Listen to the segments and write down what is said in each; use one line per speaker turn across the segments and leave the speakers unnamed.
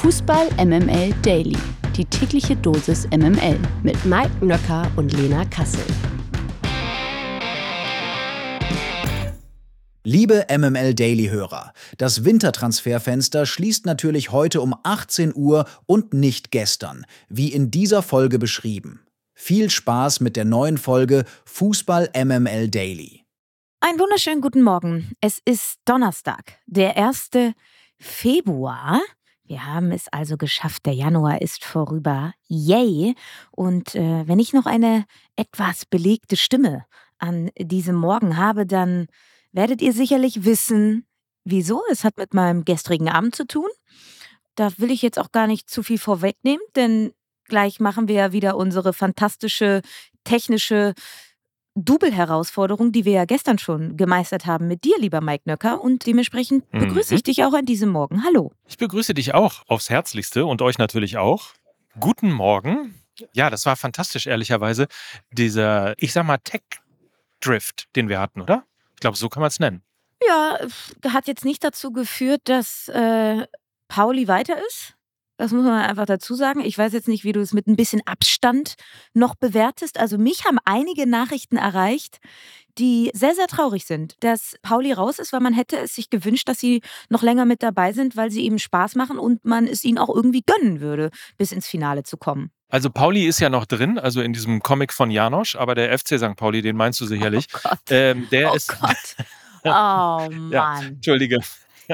Fußball MML Daily. Die tägliche Dosis MML mit Mike Nöcker und Lena Kassel.
Liebe MML Daily-Hörer, das Wintertransferfenster schließt natürlich heute um 18 Uhr und nicht gestern, wie in dieser Folge beschrieben. Viel Spaß mit der neuen Folge Fußball MML Daily.
Einen wunderschönen guten Morgen. Es ist Donnerstag, der 1. Februar. Wir haben es also geschafft. Der Januar ist vorüber. Yay! Und äh, wenn ich noch eine etwas belegte Stimme an diesem Morgen habe, dann werdet ihr sicherlich wissen, wieso. Es hat mit meinem gestrigen Abend zu tun. Da will ich jetzt auch gar nicht zu viel vorwegnehmen, denn gleich machen wir ja wieder unsere fantastische technische Double-Herausforderung, die wir ja gestern schon gemeistert haben mit dir, lieber Mike Nöcker. Und dementsprechend mhm. begrüße ich dich auch an diesem Morgen. Hallo.
Ich begrüße dich auch aufs Herzlichste und euch natürlich auch. Guten Morgen. Ja, das war fantastisch, ehrlicherweise. Dieser, ich sag mal, Tech-Drift, den wir hatten, oder? Ich glaube, so kann man es nennen.
Ja, hat jetzt nicht dazu geführt, dass äh, Pauli weiter ist. Das muss man einfach dazu sagen. Ich weiß jetzt nicht, wie du es mit ein bisschen Abstand noch bewertest. Also mich haben einige Nachrichten erreicht, die sehr, sehr traurig sind, dass Pauli raus ist, weil man hätte es sich gewünscht, dass sie noch länger mit dabei sind, weil sie eben Spaß machen und man es ihnen auch irgendwie gönnen würde, bis ins Finale zu kommen.
Also Pauli ist ja noch drin, also in diesem Comic von Janosch, aber der FC St. Pauli, den meinst du sicherlich.
Oh Gott.
Ähm, der
oh
ist.
Gott. Oh Mann.
ja, Entschuldige.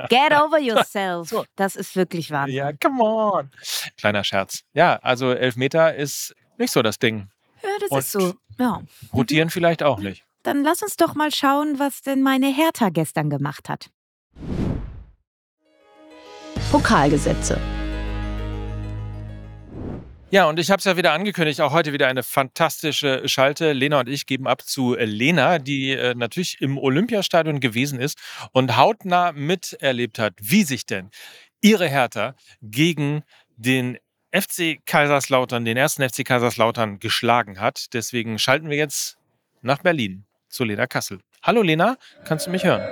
Get over yourself. Das ist wirklich Wahnsinn.
Ja, come on. Kleiner Scherz. Ja, also Elfmeter ist nicht so das Ding.
Ja, das
Und
ist so. Ja.
Rotieren vielleicht auch nicht.
Dann lass uns doch mal schauen, was denn meine Hertha gestern gemacht hat.
Pokalgesetze.
Ja, und ich habe es ja wieder angekündigt, auch heute wieder eine fantastische Schalte. Lena und ich geben ab zu Lena, die äh, natürlich im Olympiastadion gewesen ist und hautnah miterlebt hat, wie sich denn ihre Hertha gegen den FC Kaiserslautern, den ersten FC Kaiserslautern geschlagen hat. Deswegen schalten wir jetzt nach Berlin zu Lena Kassel. Hallo Lena, kannst du mich hören?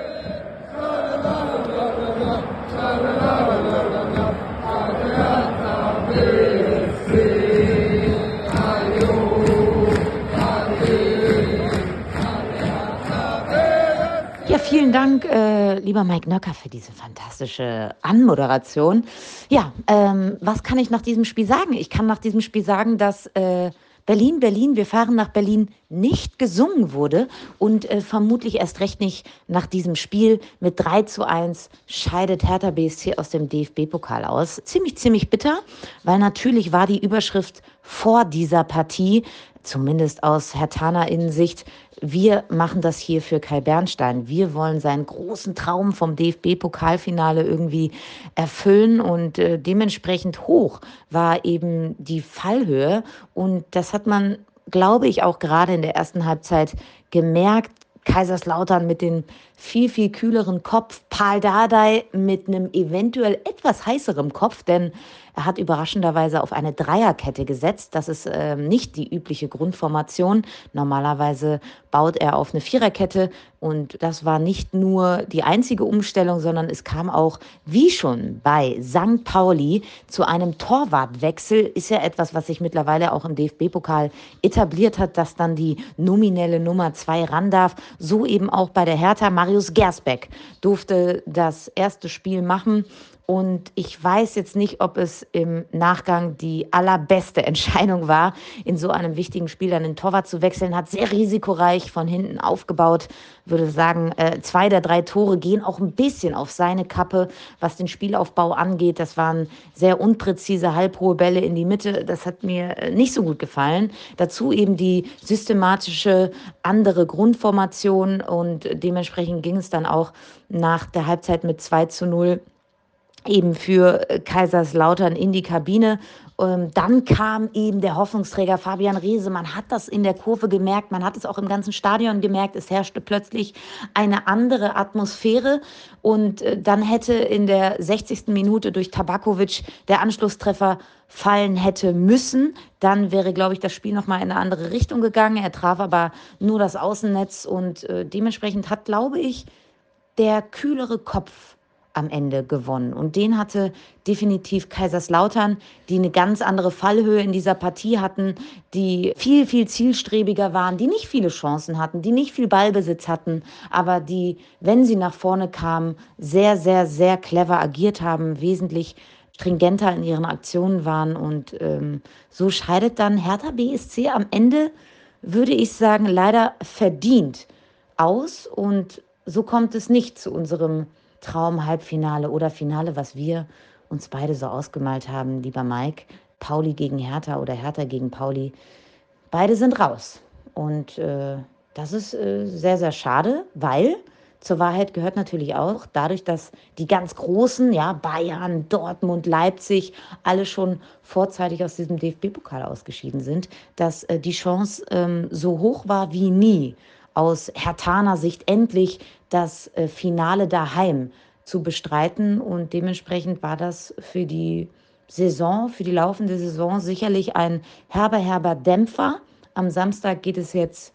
Vielen Dank, äh, lieber Mike Nöcker, für diese fantastische Anmoderation. Ja, ähm, was kann ich nach diesem Spiel sagen? Ich kann nach diesem Spiel sagen, dass äh, Berlin, Berlin, wir fahren nach Berlin nicht gesungen wurde und äh, vermutlich erst recht nicht nach diesem Spiel mit 3 zu 1 scheidet Hertha BSC aus dem DFB-Pokal aus. Ziemlich, ziemlich bitter, weil natürlich war die Überschrift vor dieser Partie zumindest aus Hertaner Innensicht, wir machen das hier für Kai Bernstein. Wir wollen seinen großen Traum vom DFB-Pokalfinale irgendwie erfüllen und äh, dementsprechend hoch war eben die Fallhöhe. Und das hat man, glaube ich, auch gerade in der ersten Halbzeit gemerkt. Kaiserslautern mit dem viel, viel kühleren Kopf, Paul Dardai mit einem eventuell etwas heißerem Kopf, denn er hat überraschenderweise auf eine Dreierkette gesetzt. Das ist äh, nicht die übliche Grundformation. Normalerweise baut er auf eine Viererkette und das war nicht nur die einzige Umstellung, sondern es kam auch, wie schon bei St. Pauli, zu einem Torwartwechsel. Ist ja etwas, was sich mittlerweile auch im DFB-Pokal etabliert hat, dass dann die nominelle Nummer zwei ran darf. So eben auch bei der Hertha. Marius Gersbeck durfte das erste Spiel machen. Und ich weiß jetzt nicht, ob es im Nachgang die allerbeste Entscheidung war, in so einem wichtigen Spiel dann den Torwart zu wechseln. Hat sehr risikoreich von hinten aufgebaut. Würde sagen, äh, zwei der drei Tore gehen auch ein bisschen auf seine Kappe, was den Spielaufbau angeht. Das waren sehr unpräzise, halbhohe Bälle in die Mitte. Das hat mir äh, nicht so gut gefallen. Dazu eben die systematische andere Grundformation und dementsprechend ging es dann auch nach der Halbzeit mit 2 zu 0 eben für Kaiserslautern in die Kabine. Ähm, dann kam eben der Hoffnungsträger Fabian Reese. Man hat das in der Kurve gemerkt, man hat es auch im ganzen Stadion gemerkt. Es herrschte plötzlich eine andere Atmosphäre. Und äh, dann hätte in der 60. Minute durch Tabakovic der Anschlusstreffer fallen hätte müssen. Dann wäre, glaube ich, das Spiel nochmal in eine andere Richtung gegangen. Er traf aber nur das Außennetz und äh, dementsprechend hat, glaube ich, der kühlere Kopf am Ende gewonnen. Und den hatte definitiv Kaiserslautern, die eine ganz andere Fallhöhe in dieser Partie hatten, die viel, viel zielstrebiger waren, die nicht viele Chancen hatten, die nicht viel Ballbesitz hatten, aber die, wenn sie nach vorne kamen, sehr, sehr, sehr clever agiert haben, wesentlich stringenter in ihren Aktionen waren. Und ähm, so scheidet dann Hertha BSC am Ende, würde ich sagen, leider verdient aus. Und so kommt es nicht zu unserem Traum-Halbfinale oder Finale, was wir uns beide so ausgemalt haben, lieber Mike. Pauli gegen Hertha oder Hertha gegen Pauli. Beide sind raus. Und äh, das ist äh, sehr, sehr schade, weil zur Wahrheit gehört natürlich auch, dadurch, dass die ganz Großen, ja, Bayern, Dortmund, Leipzig, alle schon vorzeitig aus diesem DFB-Pokal ausgeschieden sind, dass äh, die Chance ähm, so hoch war wie nie, aus Hertaner Sicht endlich das äh, Finale daheim zu bestreiten. Und dementsprechend war das für die Saison, für die laufende Saison sicherlich ein herber, herber Dämpfer. Am Samstag geht es jetzt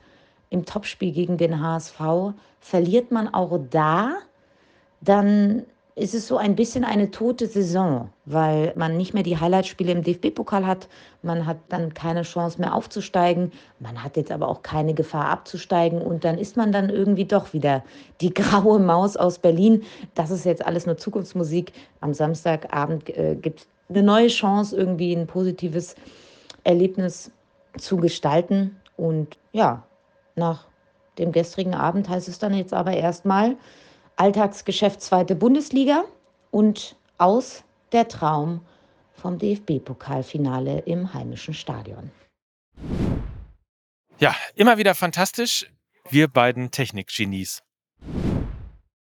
im Topspiel gegen den HSV, verliert man auch da, dann ist es so ein bisschen eine tote Saison, weil man nicht mehr die Highlightspiele im DFB-Pokal hat. Man hat dann keine Chance mehr aufzusteigen. Man hat jetzt aber auch keine Gefahr abzusteigen. Und dann ist man dann irgendwie doch wieder die graue Maus aus Berlin. Das ist jetzt alles nur Zukunftsmusik. Am Samstagabend äh, gibt es eine neue Chance, irgendwie ein positives Erlebnis zu gestalten. Und ja, nach dem gestrigen Abend heißt es dann jetzt aber erstmal Alltagsgeschäft zweite Bundesliga und aus der Traum vom DFB-Pokalfinale im heimischen Stadion.
Ja, immer wieder fantastisch. Wir beiden Technikgenies.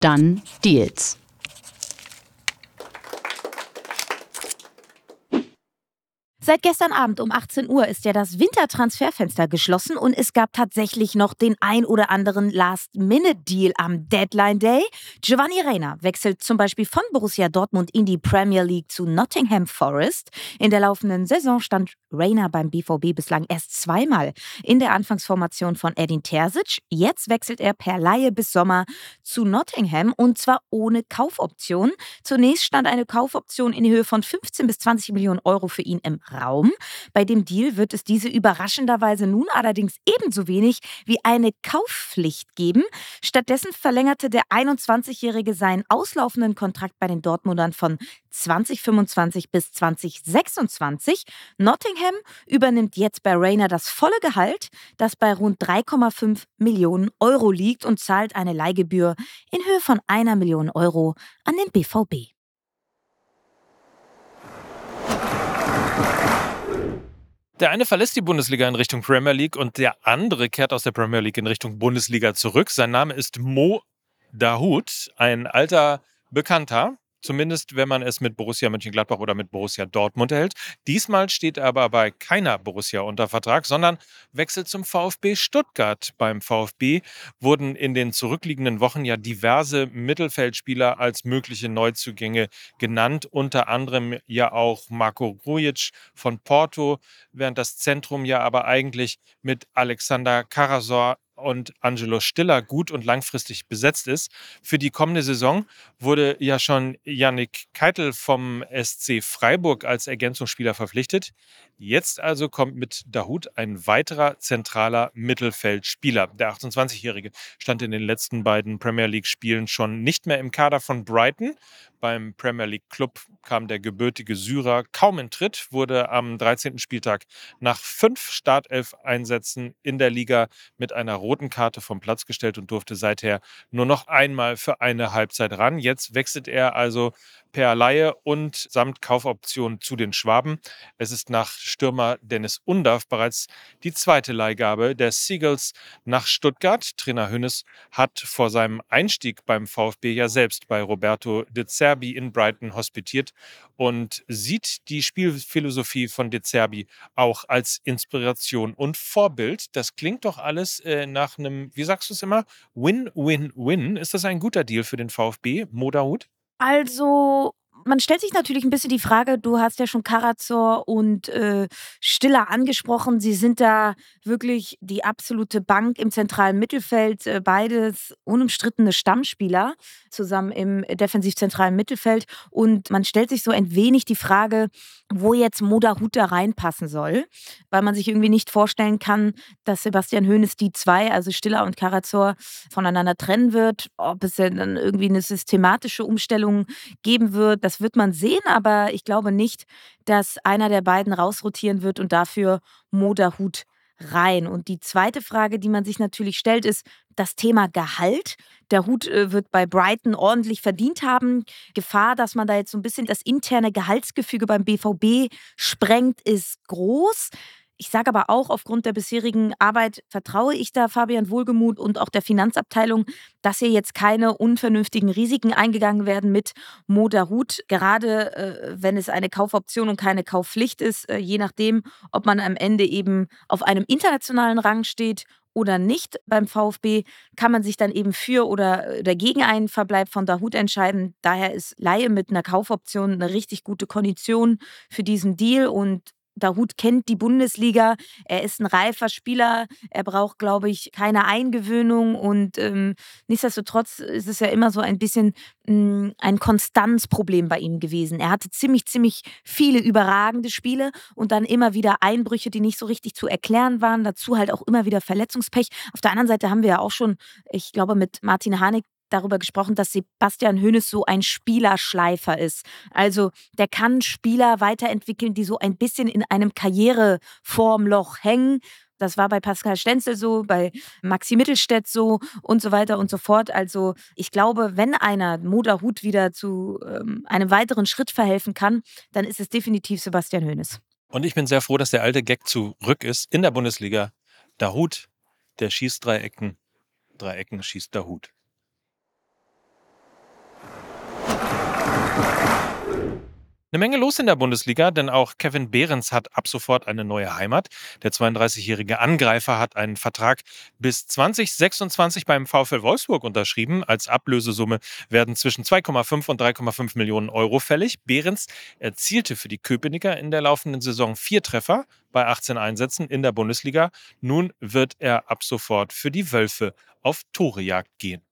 Dann Deals.
Seit gestern Abend um 18 Uhr ist ja das Wintertransferfenster geschlossen und es gab tatsächlich noch den ein oder anderen Last-Minute-Deal am Deadline Day. Giovanni Reina wechselt zum Beispiel von Borussia Dortmund in die Premier League zu Nottingham Forest. In der laufenden Saison stand Reina beim BVB bislang erst zweimal in der Anfangsformation von Edin Terzic. Jetzt wechselt er per Laie bis Sommer zu Nottingham und zwar ohne Kaufoption. Zunächst stand eine Kaufoption in Höhe von 15 bis 20 Millionen Euro für ihn im Raum. Bei dem Deal wird es diese überraschenderweise nun allerdings ebenso wenig wie eine Kaufpflicht geben. Stattdessen verlängerte der 21-Jährige seinen auslaufenden Kontrakt bei den Dortmundern von 2025 bis 2026. Nottingham übernimmt jetzt bei Rayner das volle Gehalt, das bei rund 3,5 Millionen Euro liegt und zahlt eine Leihgebühr in Höhe von einer Million Euro an den BVB.
Der eine verlässt die Bundesliga in Richtung Premier League und der andere kehrt aus der Premier League in Richtung Bundesliga zurück. Sein Name ist Mo Dahoud, ein alter Bekannter Zumindest, wenn man es mit Borussia Mönchengladbach oder mit Borussia Dortmund hält. Diesmal steht er aber bei keiner Borussia unter Vertrag, sondern wechselt zum VfB Stuttgart. Beim VfB wurden in den zurückliegenden Wochen ja diverse Mittelfeldspieler als mögliche Neuzugänge genannt, unter anderem ja auch Marco Grujic von Porto, während das Zentrum ja aber eigentlich mit Alexander Karasor und Angelo Stiller gut und langfristig besetzt ist. Für die kommende Saison wurde ja schon Yannick Keitel vom SC Freiburg als Ergänzungsspieler verpflichtet. Jetzt also kommt mit Dahut ein weiterer zentraler Mittelfeldspieler. Der 28-Jährige stand in den letzten beiden Premier League-Spielen schon nicht mehr im Kader von Brighton. Beim Premier League Club kam der gebürtige Syrer kaum in Tritt, wurde am 13. Spieltag nach fünf Startelf-Einsätzen in der Liga mit einer roten Karte vom Platz gestellt und durfte seither nur noch einmal für eine Halbzeit ran. Jetzt wechselt er also per Laie und samt Kaufoption zu den Schwaben. Es ist nach Stürmer Dennis Undaff bereits die zweite Leihgabe der Seagulls nach Stuttgart. Trainer Hünnes hat vor seinem Einstieg beim VfB ja selbst bei Roberto De Zerbi in Brighton hospitiert und sieht die Spielphilosophie von De Zerbi auch als Inspiration und Vorbild. Das klingt doch alles äh, nach einem, wie sagst du es immer, Win-Win-Win. Ist das ein guter Deal für den VfB, Modahut?
Also man stellt sich natürlich ein bisschen die Frage, du hast ja schon Karazor und äh, Stiller angesprochen. Sie sind da wirklich die absolute Bank im zentralen Mittelfeld. Äh, beides unumstrittene Stammspieler zusammen im defensiv-zentralen Mittelfeld. Und man stellt sich so ein wenig die Frage, wo jetzt Moda da reinpassen soll, weil man sich irgendwie nicht vorstellen kann, dass Sebastian Hoeneß die zwei, also Stiller und Karazor, voneinander trennen wird. Ob es dann irgendwie eine systematische Umstellung geben wird, das wird man sehen, aber ich glaube nicht, dass einer der beiden rausrotieren wird und dafür Moda Hut rein. Und die zweite Frage, die man sich natürlich stellt, ist das Thema Gehalt. Der Hut äh, wird bei Brighton ordentlich verdient haben. Gefahr, dass man da jetzt so ein bisschen das interne Gehaltsgefüge beim BVB sprengt, ist groß. Ich sage aber auch, aufgrund der bisherigen Arbeit vertraue ich da Fabian Wohlgemuth und auch der Finanzabteilung, dass hier jetzt keine unvernünftigen Risiken eingegangen werden mit Moda Hut. Gerade äh, wenn es eine Kaufoption und keine Kaufpflicht ist, äh, je nachdem, ob man am Ende eben auf einem internationalen Rang steht oder nicht beim VfB, kann man sich dann eben für oder dagegen einen Verbleib von Dahut entscheiden. Daher ist Laie mit einer Kaufoption eine richtig gute Kondition für diesen Deal und Dahut kennt die Bundesliga. Er ist ein reifer Spieler. Er braucht, glaube ich, keine Eingewöhnung. Und ähm, nichtsdestotrotz ist es ja immer so ein bisschen mh, hm, ein Konstanzproblem bei ihm gewesen. Er hatte ziemlich, ziemlich viele überragende Spiele und dann immer wieder Einbrüche, die nicht so richtig zu erklären waren. Dazu halt auch immer wieder Verletzungspech. Auf der anderen Seite haben wir ja auch schon, ich glaube, mit Martin Harnik darüber gesprochen, dass Sebastian Hönes so ein Spielerschleifer ist. Also der kann Spieler weiterentwickeln, die so ein bisschen in einem Karriereformloch hängen. Das war bei Pascal Stenzel so, bei Maxi Mittelstädt so und so weiter und so fort. Also ich glaube, wenn einer Moda Hut wieder zu ähm, einem weiteren Schritt verhelfen kann, dann ist es definitiv Sebastian Hönes.
Und ich bin sehr froh, dass der alte Gag zurück ist in der Bundesliga. Der Hut, der schießt drei Ecken. Drei Ecken schießt der Eine Menge los in der Bundesliga, denn auch Kevin Behrens hat ab sofort eine neue Heimat. Der 32-jährige Angreifer hat einen Vertrag bis 2026 beim VfL Wolfsburg unterschrieben. Als Ablösesumme werden zwischen 2,5 und 3,5 Millionen Euro fällig. Behrens erzielte für die Köpenicker in der laufenden Saison vier Treffer bei 18 Einsätzen in der Bundesliga. Nun wird er ab sofort für die Wölfe auf Torejagd gehen.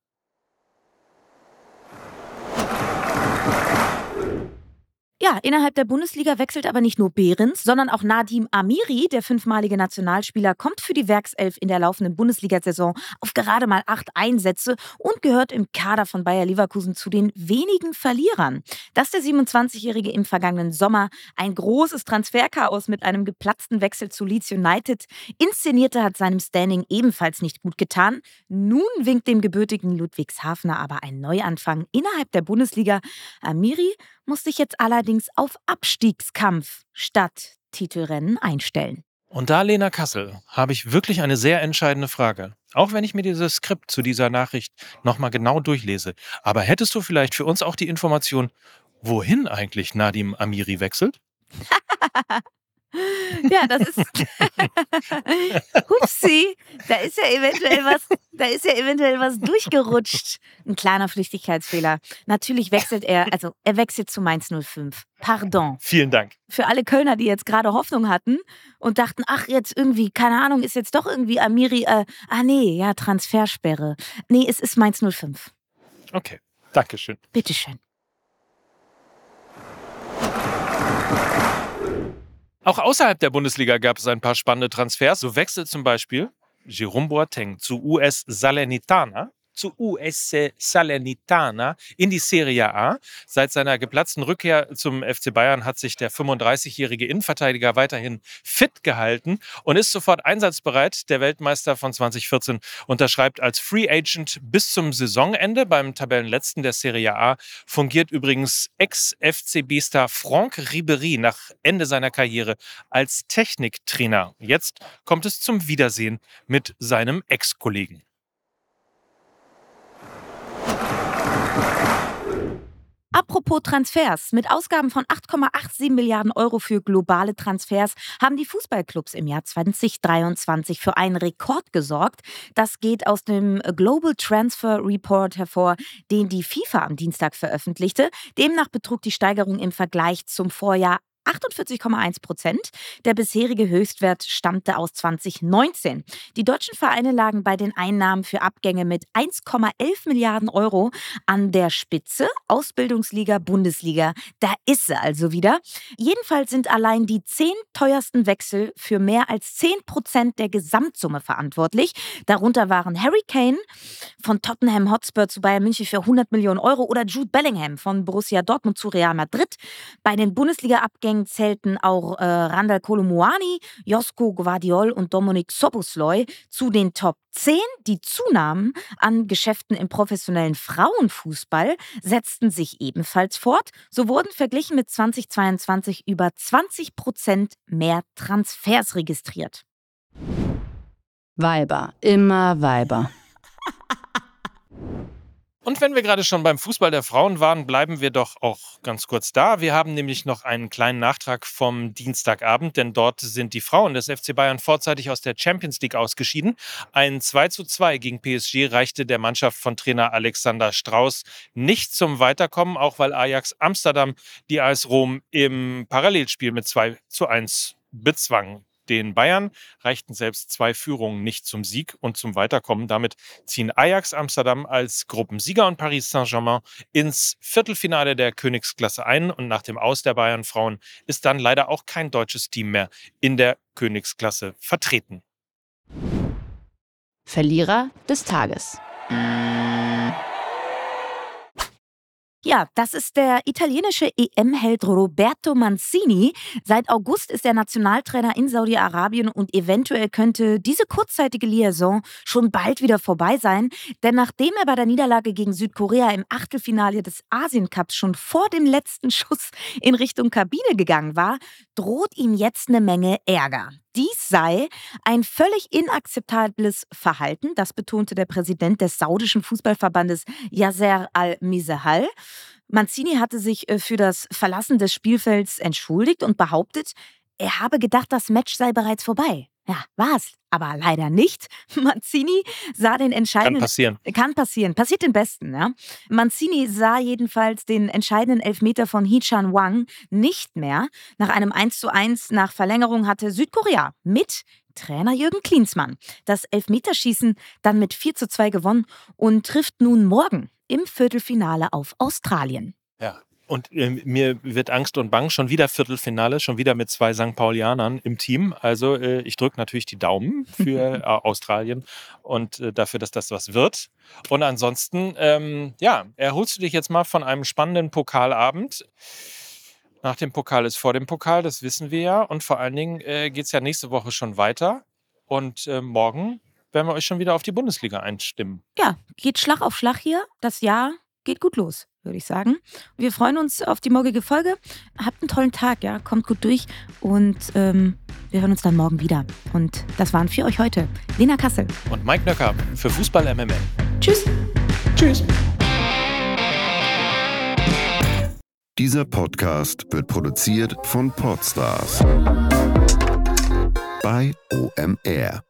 Ja, innerhalb der Bundesliga wechselt aber nicht nur Behrens, sondern auch Nadim Amiri, der fünfmalige Nationalspieler, kommt für die Werkself in der laufenden Bundesliga-Saison auf gerade mal acht Einsätze und gehört im Kader von Bayer Leverkusen zu den wenigen Verlierern. Dass der 27-Jährige im vergangenen Sommer ein großes Transferchaos mit einem geplatzten Wechsel zu Leeds United inszenierte, hat seinem Standing ebenfalls nicht gut getan. Nun winkt dem gebürtigen Ludwigshafner aber ein Neuanfang innerhalb der Bundesliga. Amiri muss sich jetzt allerdings auf Abstiegskampf statt Titelrennen einstellen.
Und da, Lena Kassel, habe ich wirklich eine sehr entscheidende Frage. Auch wenn ich mir dieses Skript zu dieser Nachricht nochmal genau durchlese. Aber hättest du vielleicht für uns auch die Information, wohin eigentlich Nadim Amiri wechselt?
Ja, das ist. Hupsi, da ist ja eventuell was, da ist ja eventuell was durchgerutscht. Ein kleiner Flüchtigkeitsfehler. Natürlich wechselt er, also er wechselt zu Mainz 05. Pardon.
Vielen Dank.
Für alle Kölner, die jetzt gerade Hoffnung hatten und dachten, ach, jetzt irgendwie, keine Ahnung, ist jetzt doch irgendwie Amiri, äh, ah nee, ja, Transfersperre. Nee, es ist Mainz 05.
Okay, Dankeschön.
Bitteschön.
Auch außerhalb der Bundesliga gab es ein paar spannende Transfers. So wechselt zum Beispiel Jerome Boateng zu US Salernitana. Zu US Salernitana in die Serie A. Seit seiner geplatzten Rückkehr zum FC Bayern hat sich der 35-jährige Innenverteidiger weiterhin fit gehalten und ist sofort einsatzbereit. Der Weltmeister von 2014 unterschreibt als Free Agent bis zum Saisonende. Beim Tabellenletzten der Serie A fungiert übrigens Ex-FCB-Star Franck Ribery nach Ende seiner Karriere als Techniktrainer. Jetzt kommt es zum Wiedersehen mit seinem Ex-Kollegen.
Apropos Transfers. Mit Ausgaben von 8,87 Milliarden Euro für globale Transfers haben die Fußballclubs im Jahr 2023 für einen Rekord gesorgt. Das geht aus dem Global Transfer Report hervor, den die FIFA am Dienstag veröffentlichte. Demnach betrug die Steigerung im Vergleich zum Vorjahr 48,1 Prozent. Der bisherige Höchstwert stammte aus 2019. Die deutschen Vereine lagen bei den Einnahmen für Abgänge mit 1,11 Milliarden Euro an der Spitze. Ausbildungsliga, Bundesliga, da ist sie also wieder. Jedenfalls sind allein die zehn teuersten Wechsel für mehr als 10 Prozent der Gesamtsumme verantwortlich. Darunter waren Harry Kane von Tottenham Hotspur zu Bayern München für 100 Millionen Euro oder Jude Bellingham von Borussia Dortmund zu Real Madrid. Bei den Bundesliga-Abgängen Abgängen zählten auch äh, Randall Kolomuani, Josko Guardiol und Dominik Sobosloy zu den Top 10. Die Zunahmen an Geschäften im professionellen Frauenfußball setzten sich ebenfalls fort. So wurden verglichen mit 2022 über 20 Prozent mehr Transfers registriert.
Weiber, immer Weiber.
Und wenn wir gerade schon beim Fußball der Frauen waren, bleiben wir doch auch ganz kurz da. Wir haben nämlich noch einen kleinen Nachtrag vom Dienstagabend, denn dort sind die Frauen des FC Bayern vorzeitig aus der Champions League ausgeschieden. Ein 2 zu 2 gegen PSG reichte der Mannschaft von Trainer Alexander Strauß nicht zum Weiterkommen, auch weil Ajax Amsterdam die AS Rom im Parallelspiel mit 2 zu 1 bezwang. Den Bayern reichten selbst zwei Führungen nicht zum Sieg und zum Weiterkommen. Damit ziehen Ajax Amsterdam als Gruppensieger und Paris Saint-Germain ins Viertelfinale der Königsklasse ein. Und nach dem Aus der Bayern Frauen ist dann leider auch kein deutsches Team mehr in der Königsklasse vertreten.
Verlierer des Tages.
Ja, das ist der italienische EM-Held Roberto Mancini. Seit August ist er Nationaltrainer in Saudi-Arabien und eventuell könnte diese kurzzeitige Liaison schon bald wieder vorbei sein. Denn nachdem er bei der Niederlage gegen Südkorea im Achtelfinale des Asien-Cups schon vor dem letzten Schuss in Richtung Kabine gegangen war, droht ihm jetzt eine Menge Ärger. Dies sei ein völlig inakzeptables Verhalten, das betonte der Präsident des saudischen Fußballverbandes Yasser al-Mizahal. Mancini hatte sich äh, für das Verlassen des Spielfelds entschuldigt und behauptet, er habe gedacht, das Match sei bereits vorbei. Ja, war es, aber leider nicht. Mancini sah den entscheidenden.
Kann passieren.
Kann passieren. Passiert den Besten, ja. Mancini sah jedenfalls den entscheidenden Elfmeter von Hee-Chan Wang nicht mehr. Nach einem 1:1 nach Verlängerung hatte Südkorea mit Trainer Jürgen Klinsmann das Elfmeterschießen dann mit 4 zu 2 gewonnen und trifft nun morgen im Viertelfinale auf Australien.
Ja, und äh, mir wird Angst und Bang schon wieder Viertelfinale, schon wieder mit zwei St. Paulianern im Team. Also äh, ich drücke natürlich die Daumen für äh, Australien und äh, dafür, dass das was wird. Und ansonsten, ähm, ja, erholst du dich jetzt mal von einem spannenden Pokalabend. Nach dem Pokal ist vor dem Pokal, das wissen wir ja. Und vor allen Dingen äh, geht es ja nächste Woche schon weiter. Und äh, morgen werden wir euch schon wieder auf die Bundesliga einstimmen.
Ja, geht Schlag auf Schlag hier. Das Jahr geht gut los würde ich sagen. Wir freuen uns auf die morgige Folge. Habt einen tollen Tag, ja, kommt gut durch und ähm, wir hören uns dann morgen wieder. Und das waren für euch heute Lena Kassel
und Mike Nöcker für Fußball MML.
Tschüss.
Tschüss.
Dieser Podcast wird produziert von Podstars bei OMR.